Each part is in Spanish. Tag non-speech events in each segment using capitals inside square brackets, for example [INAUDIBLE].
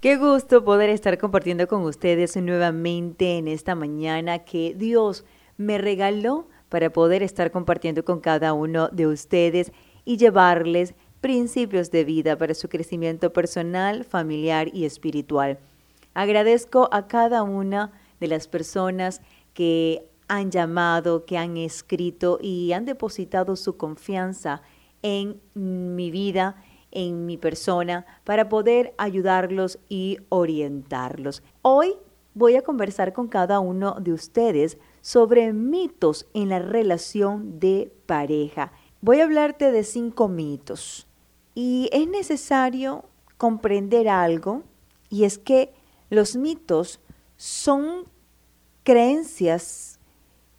Qué gusto poder estar compartiendo con ustedes nuevamente en esta mañana que Dios me regaló para poder estar compartiendo con cada uno de ustedes y llevarles principios de vida para su crecimiento personal, familiar y espiritual. Agradezco a cada una de las personas que han llamado, que han escrito y han depositado su confianza en mi vida, en mi persona, para poder ayudarlos y orientarlos. Hoy voy a conversar con cada uno de ustedes sobre mitos en la relación de pareja. Voy a hablarte de cinco mitos y es necesario comprender algo y es que los mitos son creencias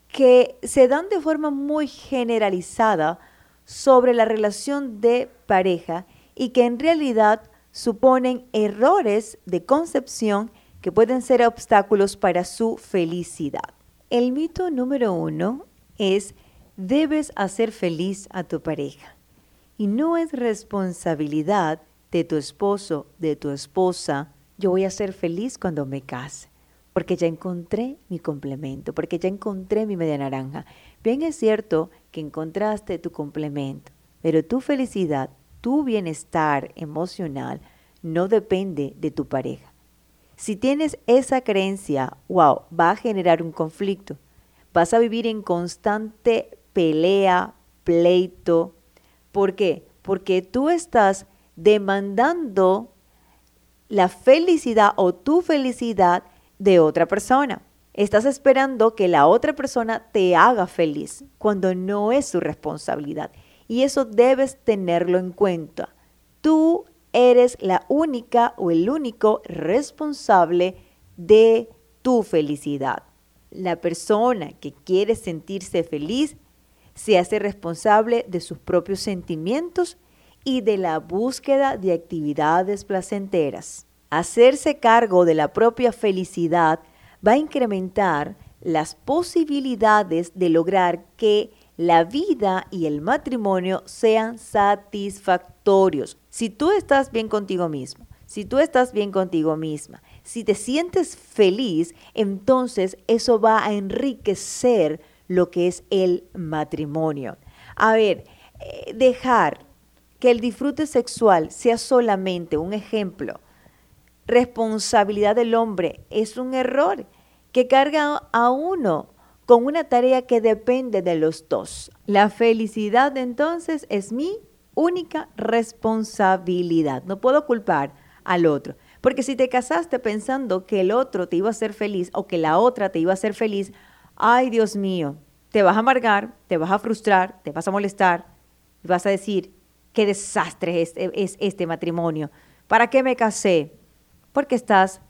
que se dan de forma muy generalizada sobre la relación de pareja y que en realidad suponen errores de concepción que pueden ser obstáculos para su felicidad. El mito número uno es debes hacer feliz a tu pareja y no es responsabilidad de tu esposo, de tu esposa, yo voy a ser feliz cuando me case, porque ya encontré mi complemento, porque ya encontré mi media naranja. Bien es cierto que encontraste tu complemento, pero tu felicidad, tu bienestar emocional no depende de tu pareja. Si tienes esa creencia, wow, va a generar un conflicto. Vas a vivir en constante pelea, pleito. ¿Por qué? Porque tú estás demandando la felicidad o tu felicidad de otra persona. Estás esperando que la otra persona te haga feliz cuando no es su responsabilidad. Y eso debes tenerlo en cuenta. Tú eres la única o el único responsable de tu felicidad. La persona que quiere sentirse feliz se hace responsable de sus propios sentimientos y de la búsqueda de actividades placenteras. Hacerse cargo de la propia felicidad va a incrementar las posibilidades de lograr que la vida y el matrimonio sean satisfactorios. Si tú estás bien contigo mismo, si tú estás bien contigo misma, si te sientes feliz, entonces eso va a enriquecer lo que es el matrimonio. A ver, eh, dejar que el disfrute sexual sea solamente un ejemplo, responsabilidad del hombre, es un error que carga a uno con una tarea que depende de los dos. La felicidad entonces es mi única responsabilidad. No puedo culpar al otro. Porque si te casaste pensando que el otro te iba a hacer feliz o que la otra te iba a hacer feliz, ay Dios mío, te vas a amargar, te vas a frustrar, te vas a molestar y vas a decir, qué desastre es, es este matrimonio. ¿Para qué me casé? Porque estás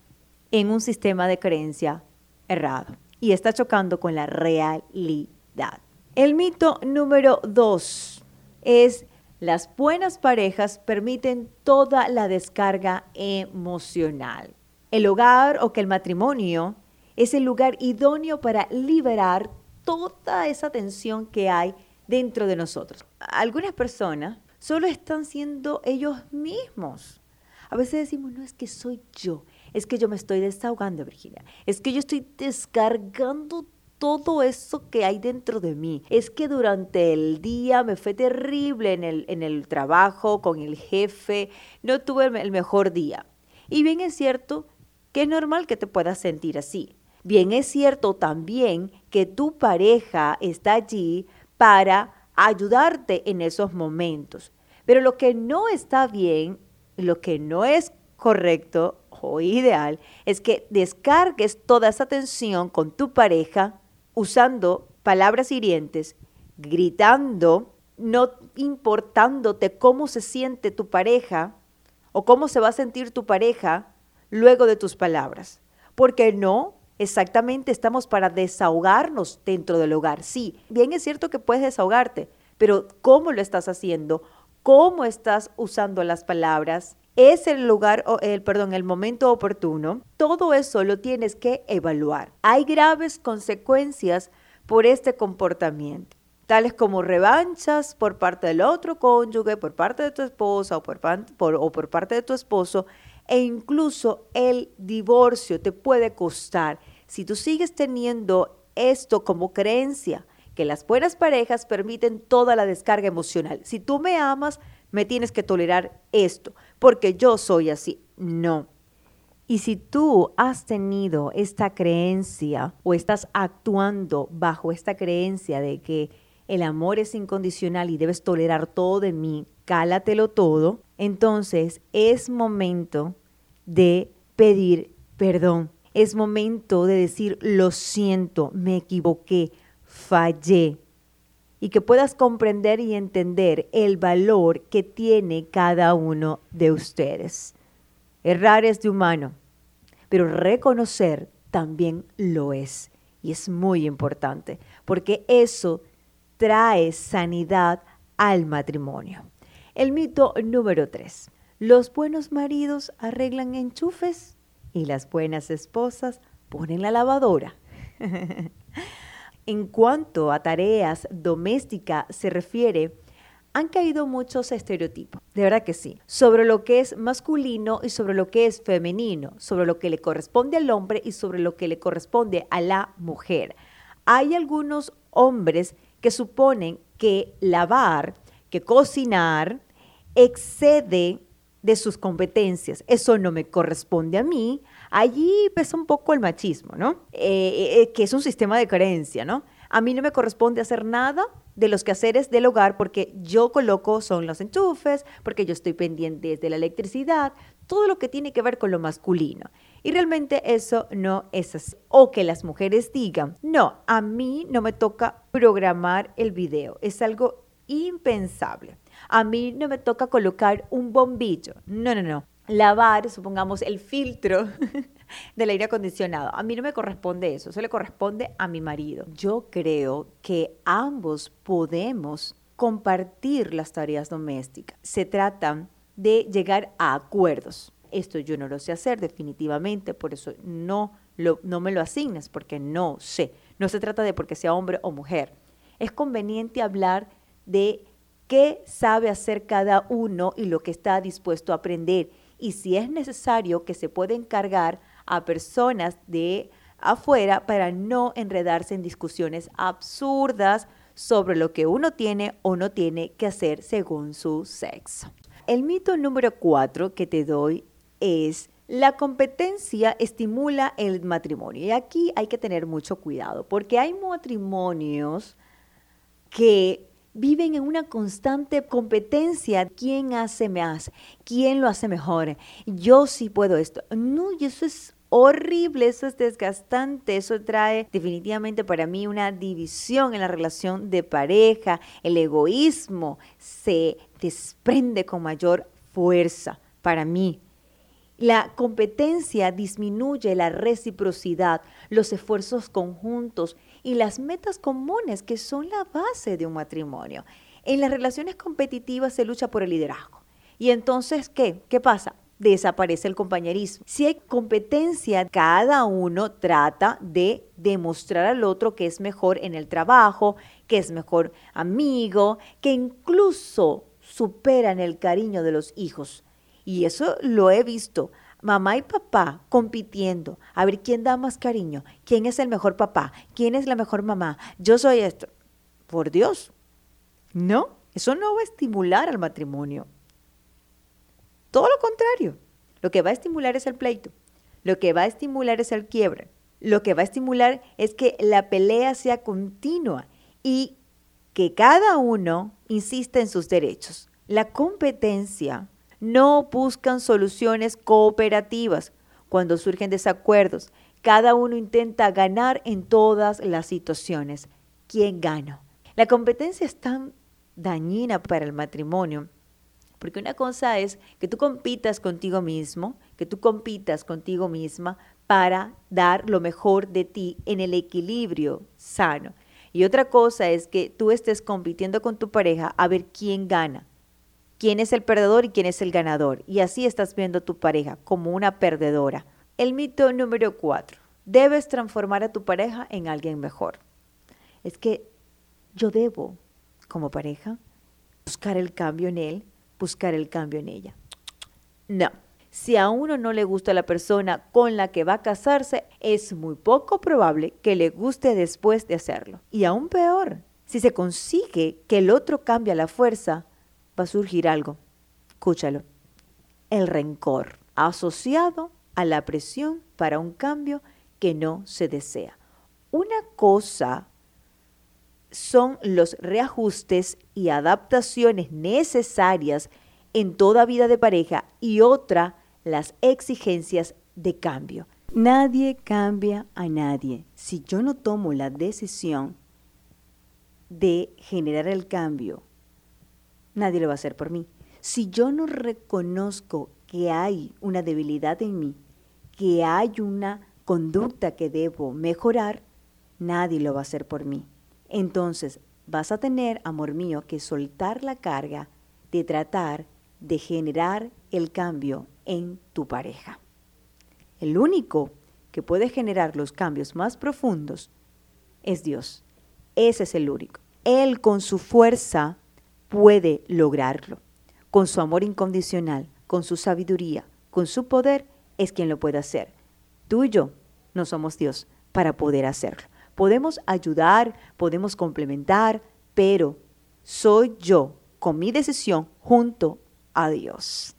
en un sistema de creencia errado y está chocando con la realidad. El mito número dos es las buenas parejas permiten toda la descarga emocional. El hogar o que el matrimonio es el lugar idóneo para liberar toda esa tensión que hay dentro de nosotros. Algunas personas solo están siendo ellos mismos. A veces decimos, no es que soy yo, es que yo me estoy desahogando, Virginia, es que yo estoy descargando todo eso que hay dentro de mí. Es que durante el día me fue terrible en el, en el trabajo, con el jefe, no tuve el mejor día. Y bien es cierto que es normal que te puedas sentir así. Bien es cierto también que tu pareja está allí para ayudarte en esos momentos. Pero lo que no está bien, lo que no es correcto o ideal, es que descargues toda esa tensión con tu pareja usando palabras hirientes, gritando, no importándote cómo se siente tu pareja o cómo se va a sentir tu pareja luego de tus palabras. Porque no, exactamente estamos para desahogarnos dentro del hogar. Sí, bien es cierto que puedes desahogarte, pero ¿cómo lo estás haciendo? ¿Cómo estás usando las palabras? ¿Es el lugar, el, perdón, el momento oportuno? Todo eso lo tienes que evaluar. Hay graves consecuencias por este comportamiento tales como revanchas por parte del otro cónyuge, por parte de tu esposa o por, o por parte de tu esposo, e incluso el divorcio te puede costar si tú sigues teniendo esto como creencia, que las buenas parejas permiten toda la descarga emocional. Si tú me amas, me tienes que tolerar esto, porque yo soy así. No. Y si tú has tenido esta creencia o estás actuando bajo esta creencia de que el amor es incondicional y debes tolerar todo de mí, cálatelo todo, entonces es momento de pedir perdón. Es momento de decir, lo siento, me equivoqué, fallé. Y que puedas comprender y entender el valor que tiene cada uno de ustedes. Errar es de humano, pero reconocer también lo es. Y es muy importante, porque eso trae sanidad al matrimonio. El mito número tres. Los buenos maridos arreglan enchufes y las buenas esposas ponen la lavadora. [LAUGHS] en cuanto a tareas domésticas se refiere, han caído muchos estereotipos, de verdad que sí, sobre lo que es masculino y sobre lo que es femenino, sobre lo que le corresponde al hombre y sobre lo que le corresponde a la mujer. Hay algunos hombres que suponen que lavar, que cocinar, excede de sus competencias. Eso no me corresponde a mí. Allí pesa un poco el machismo, ¿no? Eh, eh, que es un sistema de creencia, ¿no? A mí no me corresponde hacer nada de los quehaceres del hogar porque yo coloco son los enchufes, porque yo estoy pendiente de la electricidad, todo lo que tiene que ver con lo masculino. Y realmente eso no es así. O que las mujeres digan, no, a mí no me toca programar el video. Es algo impensable a mí no me toca colocar un bombillo. No, no, no. Lavar, supongamos, el filtro [LAUGHS] del aire acondicionado. A mí no me corresponde eso, eso le corresponde a mi marido. Yo creo que ambos podemos compartir las tareas domésticas. Se trata de llegar a acuerdos. Esto yo no lo sé hacer definitivamente, por eso no, lo, no me lo asignas, porque no sé. No se trata de porque sea hombre o mujer. Es conveniente hablar de qué sabe hacer cada uno y lo que está dispuesto a aprender. Y si es necesario que se pueda encargar a personas de afuera para no enredarse en discusiones absurdas sobre lo que uno tiene o no tiene que hacer según su sexo. El mito número cuatro que te doy es la competencia estimula el matrimonio. Y aquí hay que tener mucho cuidado porque hay matrimonios que viven en una constante competencia. ¿Quién hace más? ¿Quién lo hace mejor? Yo sí puedo esto. No, y eso es horrible, eso es desgastante, eso trae definitivamente para mí una división en la relación de pareja, el egoísmo se desprende con mayor fuerza para mí. La competencia disminuye la reciprocidad, los esfuerzos conjuntos y las metas comunes que son la base de un matrimonio. En las relaciones competitivas se lucha por el liderazgo. Y entonces, ¿qué? ¿Qué pasa? Desaparece el compañerismo. Si hay competencia, cada uno trata de demostrar al otro que es mejor en el trabajo, que es mejor amigo, que incluso superan el cariño de los hijos. Y eso lo he visto. Mamá y papá compitiendo. A ver quién da más cariño, quién es el mejor papá, quién es la mejor mamá, yo soy esto. Por Dios, no, eso no va a estimular al matrimonio. Todo lo contrario, lo que va a estimular es el pleito, lo que va a estimular es el quiebre, lo que va a estimular es que la pelea sea continua y que cada uno insista en sus derechos. La competencia no buscan soluciones cooperativas cuando surgen desacuerdos. Cada uno intenta ganar en todas las situaciones. ¿Quién gana? La competencia es tan dañina para el matrimonio porque una cosa es que tú compitas contigo mismo, que tú compitas contigo misma para dar lo mejor de ti en el equilibrio sano. Y otra cosa es que tú estés compitiendo con tu pareja a ver quién gana quién es el perdedor y quién es el ganador. Y así estás viendo a tu pareja como una perdedora. El mito número cuatro. Debes transformar a tu pareja en alguien mejor. Es que yo debo, como pareja, buscar el cambio en él, buscar el cambio en ella. No. Si a uno no le gusta la persona con la que va a casarse, es muy poco probable que le guste después de hacerlo. Y aún peor, si se consigue que el otro cambie a la fuerza, va a surgir algo. Escúchalo. El rencor asociado a la presión para un cambio que no se desea. Una cosa son los reajustes y adaptaciones necesarias en toda vida de pareja y otra las exigencias de cambio. Nadie cambia a nadie. Si yo no tomo la decisión de generar el cambio, nadie lo va a hacer por mí. Si yo no reconozco que hay una debilidad en mí, que hay una conducta que debo mejorar, nadie lo va a hacer por mí. Entonces vas a tener, amor mío, que soltar la carga de tratar de generar el cambio en tu pareja. El único que puede generar los cambios más profundos es Dios. Ese es el único. Él con su fuerza puede lograrlo. Con su amor incondicional, con su sabiduría, con su poder, es quien lo puede hacer. Tú y yo no somos Dios para poder hacerlo. Podemos ayudar, podemos complementar, pero soy yo con mi decisión junto a Dios.